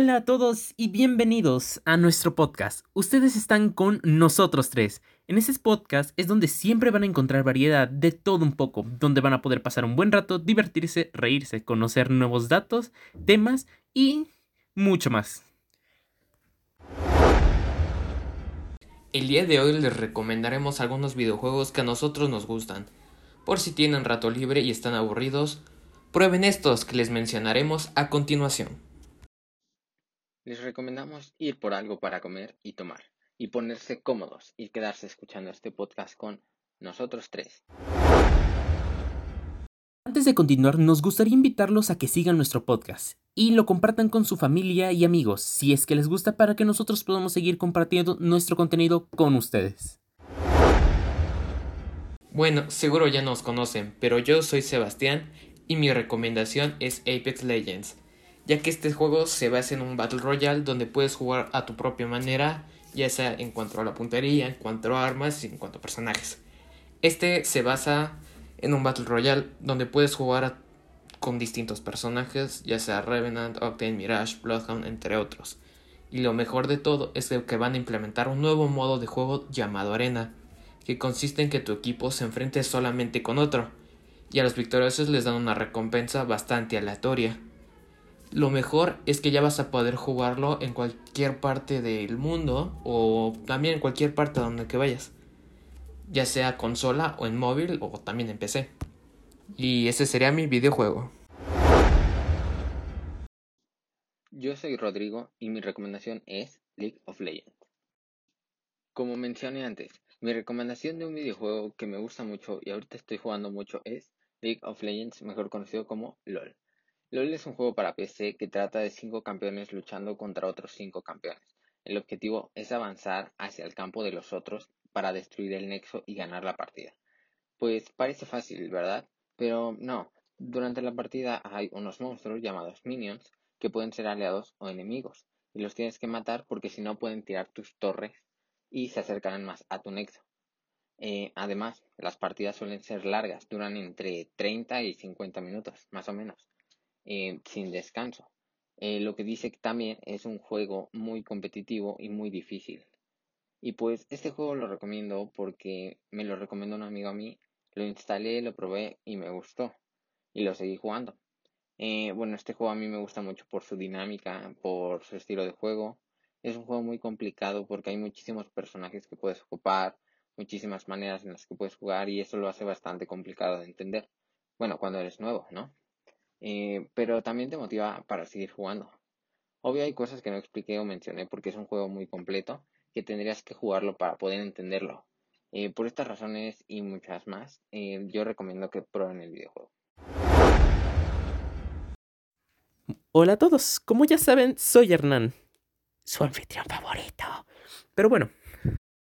Hola a todos y bienvenidos a nuestro podcast. Ustedes están con nosotros tres. En ese podcast es donde siempre van a encontrar variedad de todo un poco, donde van a poder pasar un buen rato, divertirse, reírse, conocer nuevos datos, temas y mucho más. El día de hoy les recomendaremos algunos videojuegos que a nosotros nos gustan. Por si tienen rato libre y están aburridos, prueben estos que les mencionaremos a continuación. Les recomendamos ir por algo para comer y tomar, y ponerse cómodos y quedarse escuchando este podcast con nosotros tres. Antes de continuar, nos gustaría invitarlos a que sigan nuestro podcast y lo compartan con su familia y amigos, si es que les gusta, para que nosotros podamos seguir compartiendo nuestro contenido con ustedes. Bueno, seguro ya nos conocen, pero yo soy Sebastián y mi recomendación es Apex Legends ya que este juego se basa en un Battle Royale donde puedes jugar a tu propia manera, ya sea en cuanto a la puntería, en cuanto a armas y en cuanto a personajes. Este se basa en un Battle Royale donde puedes jugar con distintos personajes, ya sea Revenant, Octane, Mirage, Bloodhound, entre otros. Y lo mejor de todo es que van a implementar un nuevo modo de juego llamado Arena, que consiste en que tu equipo se enfrente solamente con otro, y a los victoriosos les dan una recompensa bastante aleatoria. Lo mejor es que ya vas a poder jugarlo en cualquier parte del mundo o también en cualquier parte donde que vayas. Ya sea consola o en móvil o también en PC. Y ese sería mi videojuego. Yo soy Rodrigo y mi recomendación es League of Legends. Como mencioné antes, mi recomendación de un videojuego que me gusta mucho y ahorita estoy jugando mucho es League of Legends, mejor conocido como LOL. LOL es un juego para PC que trata de cinco campeones luchando contra otros cinco campeones. El objetivo es avanzar hacia el campo de los otros para destruir el nexo y ganar la partida. Pues parece fácil, ¿verdad? Pero no. Durante la partida hay unos monstruos llamados minions que pueden ser aliados o enemigos y los tienes que matar porque si no pueden tirar tus torres y se acercarán más a tu nexo. Eh, además, las partidas suelen ser largas, duran entre 30 y 50 minutos, más o menos. Eh, sin descanso. Eh, lo que dice que también es un juego muy competitivo y muy difícil. Y pues este juego lo recomiendo porque me lo recomendó un amigo a mí, lo instalé, lo probé y me gustó. Y lo seguí jugando. Eh, bueno, este juego a mí me gusta mucho por su dinámica, por su estilo de juego. Es un juego muy complicado porque hay muchísimos personajes que puedes ocupar, muchísimas maneras en las que puedes jugar y eso lo hace bastante complicado de entender. Bueno, cuando eres nuevo, ¿no? Eh, pero también te motiva para seguir jugando. Obvio hay cosas que no expliqué o mencioné porque es un juego muy completo que tendrías que jugarlo para poder entenderlo. Eh, por estas razones y muchas más, eh, yo recomiendo que prueben el videojuego. Hola a todos, como ya saben, soy Hernán, su anfitrión favorito. Pero bueno,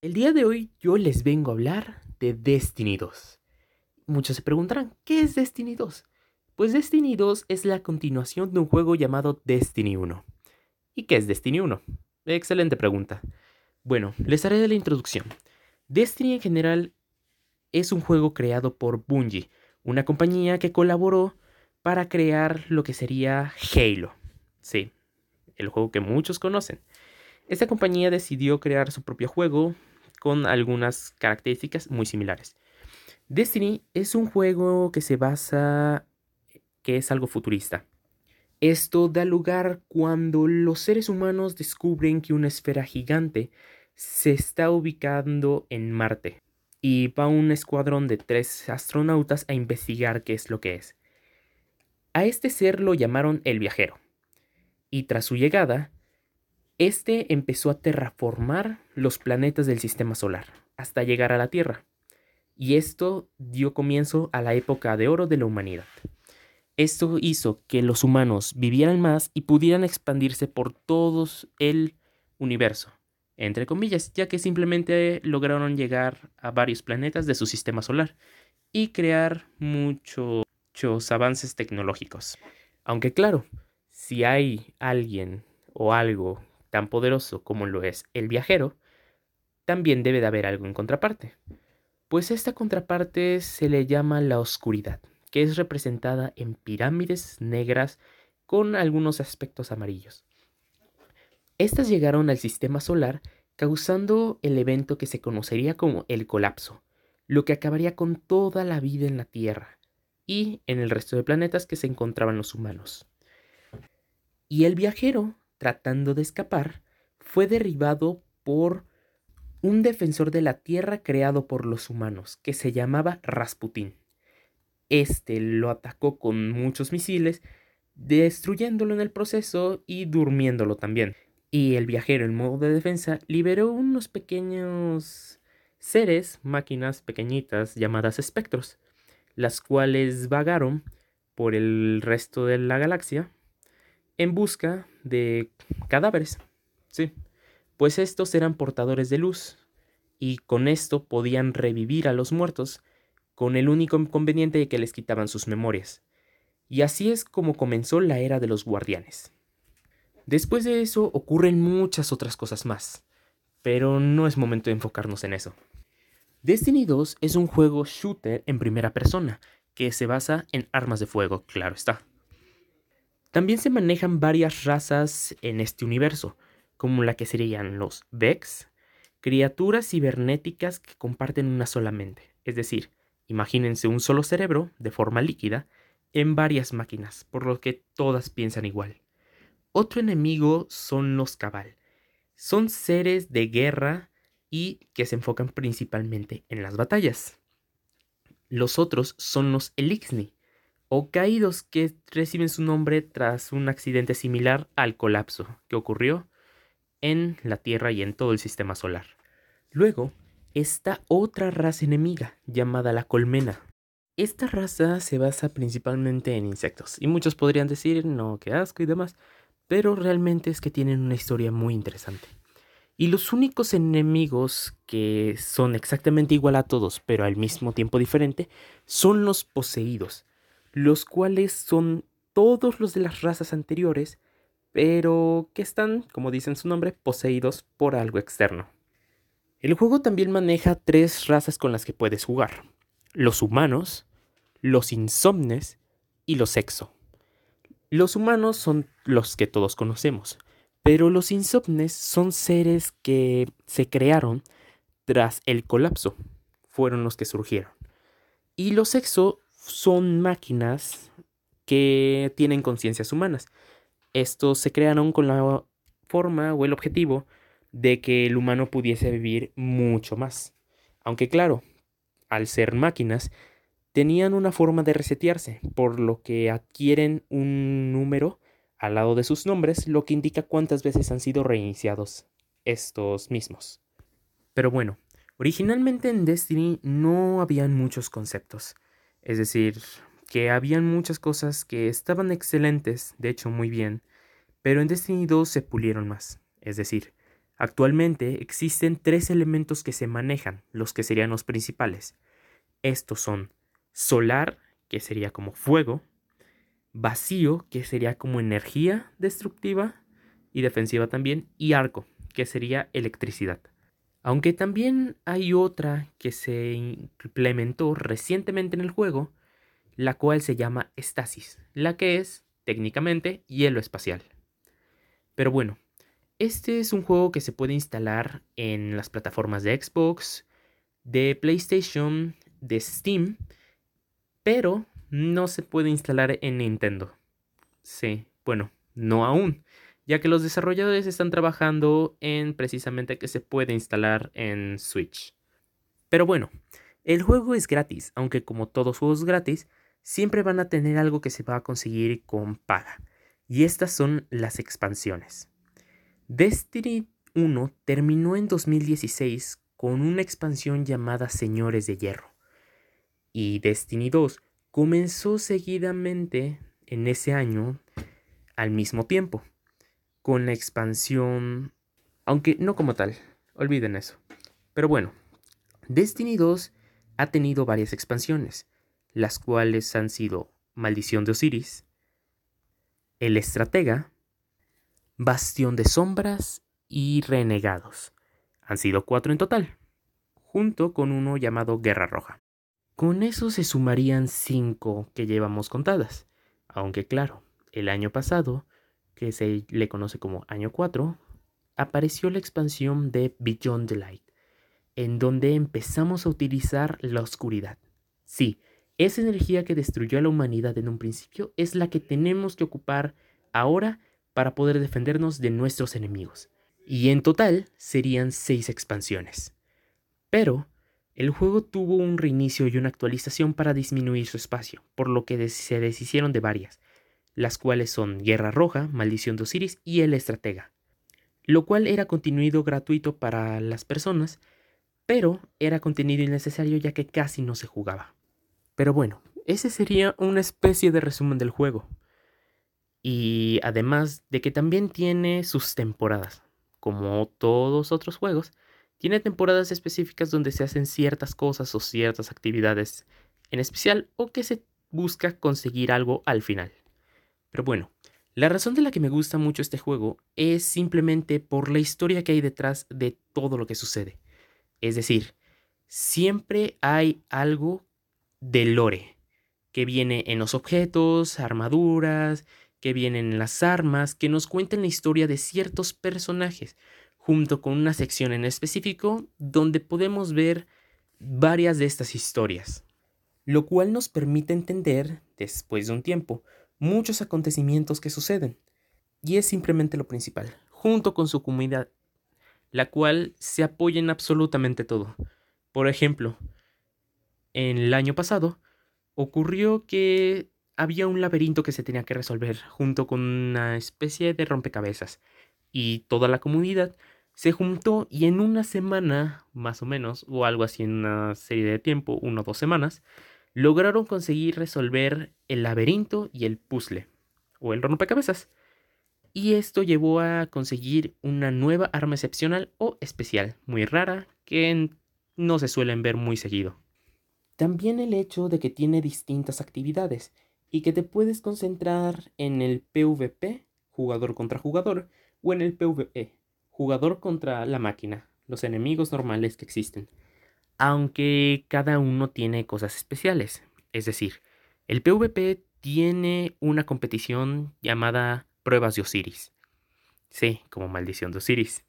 el día de hoy yo les vengo a hablar de Destiny 2. Muchos se preguntarán, ¿qué es Destiny 2? Pues Destiny 2 es la continuación de un juego llamado Destiny 1. ¿Y qué es Destiny 1? Excelente pregunta. Bueno, les haré de la introducción. Destiny en general es un juego creado por Bungie, una compañía que colaboró para crear lo que sería Halo. Sí, el juego que muchos conocen. Esta compañía decidió crear su propio juego con algunas características muy similares. Destiny es un juego que se basa que es algo futurista. Esto da lugar cuando los seres humanos descubren que una esfera gigante se está ubicando en Marte y va un escuadrón de tres astronautas a investigar qué es lo que es. A este ser lo llamaron el viajero y tras su llegada, este empezó a terraformar los planetas del sistema solar hasta llegar a la Tierra. Y esto dio comienzo a la época de oro de la humanidad. Esto hizo que los humanos vivieran más y pudieran expandirse por todo el universo, entre comillas, ya que simplemente lograron llegar a varios planetas de su sistema solar y crear muchos avances tecnológicos. Aunque claro, si hay alguien o algo tan poderoso como lo es el viajero, también debe de haber algo en contraparte. Pues esta contraparte se le llama la oscuridad que es representada en pirámides negras con algunos aspectos amarillos. Estas llegaron al sistema solar causando el evento que se conocería como el colapso, lo que acabaría con toda la vida en la Tierra y en el resto de planetas que se encontraban los humanos. Y el viajero, tratando de escapar, fue derribado por un defensor de la Tierra creado por los humanos, que se llamaba Rasputín. Este lo atacó con muchos misiles, destruyéndolo en el proceso y durmiéndolo también. Y el viajero en modo de defensa liberó unos pequeños seres, máquinas pequeñitas llamadas espectros, las cuales vagaron por el resto de la galaxia en busca de cadáveres. Sí, pues estos eran portadores de luz y con esto podían revivir a los muertos con el único inconveniente de que les quitaban sus memorias. Y así es como comenzó la era de los guardianes. Después de eso ocurren muchas otras cosas más, pero no es momento de enfocarnos en eso. Destiny 2 es un juego shooter en primera persona, que se basa en armas de fuego, claro está. También se manejan varias razas en este universo, como la que serían los Vex, criaturas cibernéticas que comparten una sola mente, es decir, Imagínense un solo cerebro, de forma líquida, en varias máquinas, por lo que todas piensan igual. Otro enemigo son los Cabal. Son seres de guerra y que se enfocan principalmente en las batallas. Los otros son los Elixni, o caídos que reciben su nombre tras un accidente similar al colapso que ocurrió en la Tierra y en todo el sistema solar. Luego esta otra raza enemiga llamada la colmena. Esta raza se basa principalmente en insectos y muchos podrían decir no, qué asco y demás, pero realmente es que tienen una historia muy interesante. Y los únicos enemigos que son exactamente igual a todos, pero al mismo tiempo diferente, son los poseídos, los cuales son todos los de las razas anteriores, pero que están, como dicen su nombre, poseídos por algo externo. El juego también maneja tres razas con las que puedes jugar. Los humanos, los insomnes y los exo. Los humanos son los que todos conocemos, pero los insomnes son seres que se crearon tras el colapso. Fueron los que surgieron. Y los exo son máquinas que tienen conciencias humanas. Estos se crearon con la forma o el objetivo de que el humano pudiese vivir mucho más. Aunque claro, al ser máquinas, tenían una forma de resetearse, por lo que adquieren un número al lado de sus nombres, lo que indica cuántas veces han sido reiniciados estos mismos. Pero bueno, originalmente en Destiny no habían muchos conceptos, es decir, que habían muchas cosas que estaban excelentes, de hecho muy bien, pero en Destiny 2 se pulieron más, es decir, Actualmente existen tres elementos que se manejan, los que serían los principales. Estos son solar, que sería como fuego, vacío, que sería como energía destructiva y defensiva también, y arco, que sería electricidad. Aunque también hay otra que se implementó recientemente en el juego, la cual se llama estasis, la que es técnicamente hielo espacial. Pero bueno, este es un juego que se puede instalar en las plataformas de Xbox, de PlayStation, de Steam, pero no se puede instalar en Nintendo. Sí, bueno, no aún, ya que los desarrolladores están trabajando en precisamente que se puede instalar en Switch. Pero bueno, el juego es gratis, aunque como todos juegos gratis, siempre van a tener algo que se va a conseguir con paga. Y estas son las expansiones. Destiny 1 terminó en 2016 con una expansión llamada Señores de Hierro. Y Destiny 2 comenzó seguidamente en ese año al mismo tiempo, con la expansión, aunque no como tal, olviden eso. Pero bueno, Destiny 2 ha tenido varias expansiones, las cuales han sido Maldición de Osiris, El Estratega, Bastión de Sombras y Renegados. Han sido cuatro en total, junto con uno llamado Guerra Roja. Con eso se sumarían cinco que llevamos contadas, aunque claro, el año pasado, que se le conoce como año 4, apareció la expansión de Beyond the Light, en donde empezamos a utilizar la oscuridad. Sí, esa energía que destruyó a la humanidad en un principio es la que tenemos que ocupar ahora para poder defendernos de nuestros enemigos. Y en total serían seis expansiones. Pero el juego tuvo un reinicio y una actualización para disminuir su espacio, por lo que se deshicieron de varias, las cuales son Guerra Roja, Maldición de Osiris y El Estratega, lo cual era contenido gratuito para las personas, pero era contenido innecesario ya que casi no se jugaba. Pero bueno, ese sería una especie de resumen del juego. Y además de que también tiene sus temporadas, como todos otros juegos, tiene temporadas específicas donde se hacen ciertas cosas o ciertas actividades en especial o que se busca conseguir algo al final. Pero bueno, la razón de la que me gusta mucho este juego es simplemente por la historia que hay detrás de todo lo que sucede. Es decir, siempre hay algo de lore que viene en los objetos, armaduras, que vienen en las armas, que nos cuentan la historia de ciertos personajes, junto con una sección en específico donde podemos ver varias de estas historias, lo cual nos permite entender, después de un tiempo, muchos acontecimientos que suceden. Y es simplemente lo principal, junto con su comunidad, la cual se apoya en absolutamente todo. Por ejemplo, en el año pasado ocurrió que había un laberinto que se tenía que resolver junto con una especie de rompecabezas. Y toda la comunidad se juntó y en una semana, más o menos, o algo así en una serie de tiempo, una o dos semanas, lograron conseguir resolver el laberinto y el puzzle, o el rompecabezas. Y esto llevó a conseguir una nueva arma excepcional o especial, muy rara, que no se suelen ver muy seguido. También el hecho de que tiene distintas actividades, y que te puedes concentrar en el PvP, jugador contra jugador, o en el PvE, jugador contra la máquina, los enemigos normales que existen. Aunque cada uno tiene cosas especiales. Es decir, el PvP tiene una competición llamada Pruebas de Osiris. Sí, como maldición de Osiris.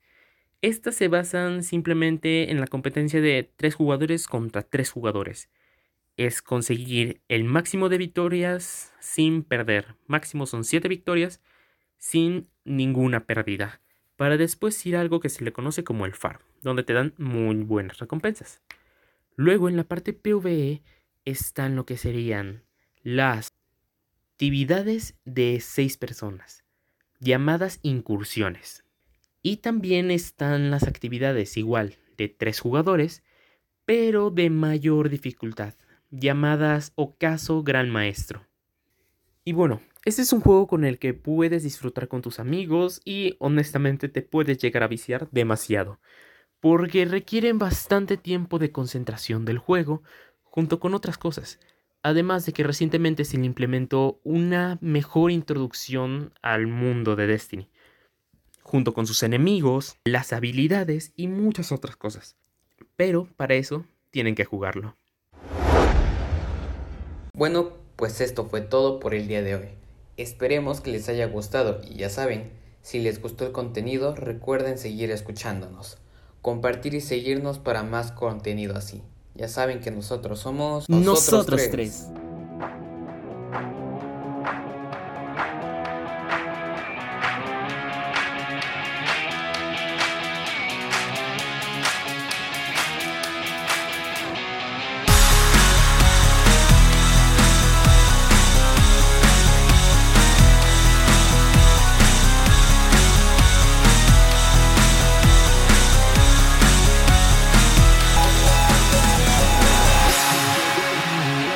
Estas se basan simplemente en la competencia de tres jugadores contra tres jugadores es conseguir el máximo de victorias sin perder. Máximo son 7 victorias sin ninguna pérdida. Para después ir a algo que se le conoce como el FAR, donde te dan muy buenas recompensas. Luego en la parte PvE están lo que serían las actividades de 6 personas, llamadas incursiones. Y también están las actividades igual de 3 jugadores, pero de mayor dificultad llamadas Ocaso Gran Maestro. Y bueno, este es un juego con el que puedes disfrutar con tus amigos y honestamente te puedes llegar a viciar demasiado, porque requieren bastante tiempo de concentración del juego junto con otras cosas. Además de que recientemente se le implementó una mejor introducción al mundo de Destiny, junto con sus enemigos, las habilidades y muchas otras cosas. Pero para eso tienen que jugarlo. Bueno, pues esto fue todo por el día de hoy. Esperemos que les haya gustado y ya saben, si les gustó el contenido recuerden seguir escuchándonos, compartir y seguirnos para más contenido así. Ya saben que nosotros somos nosotros, tres.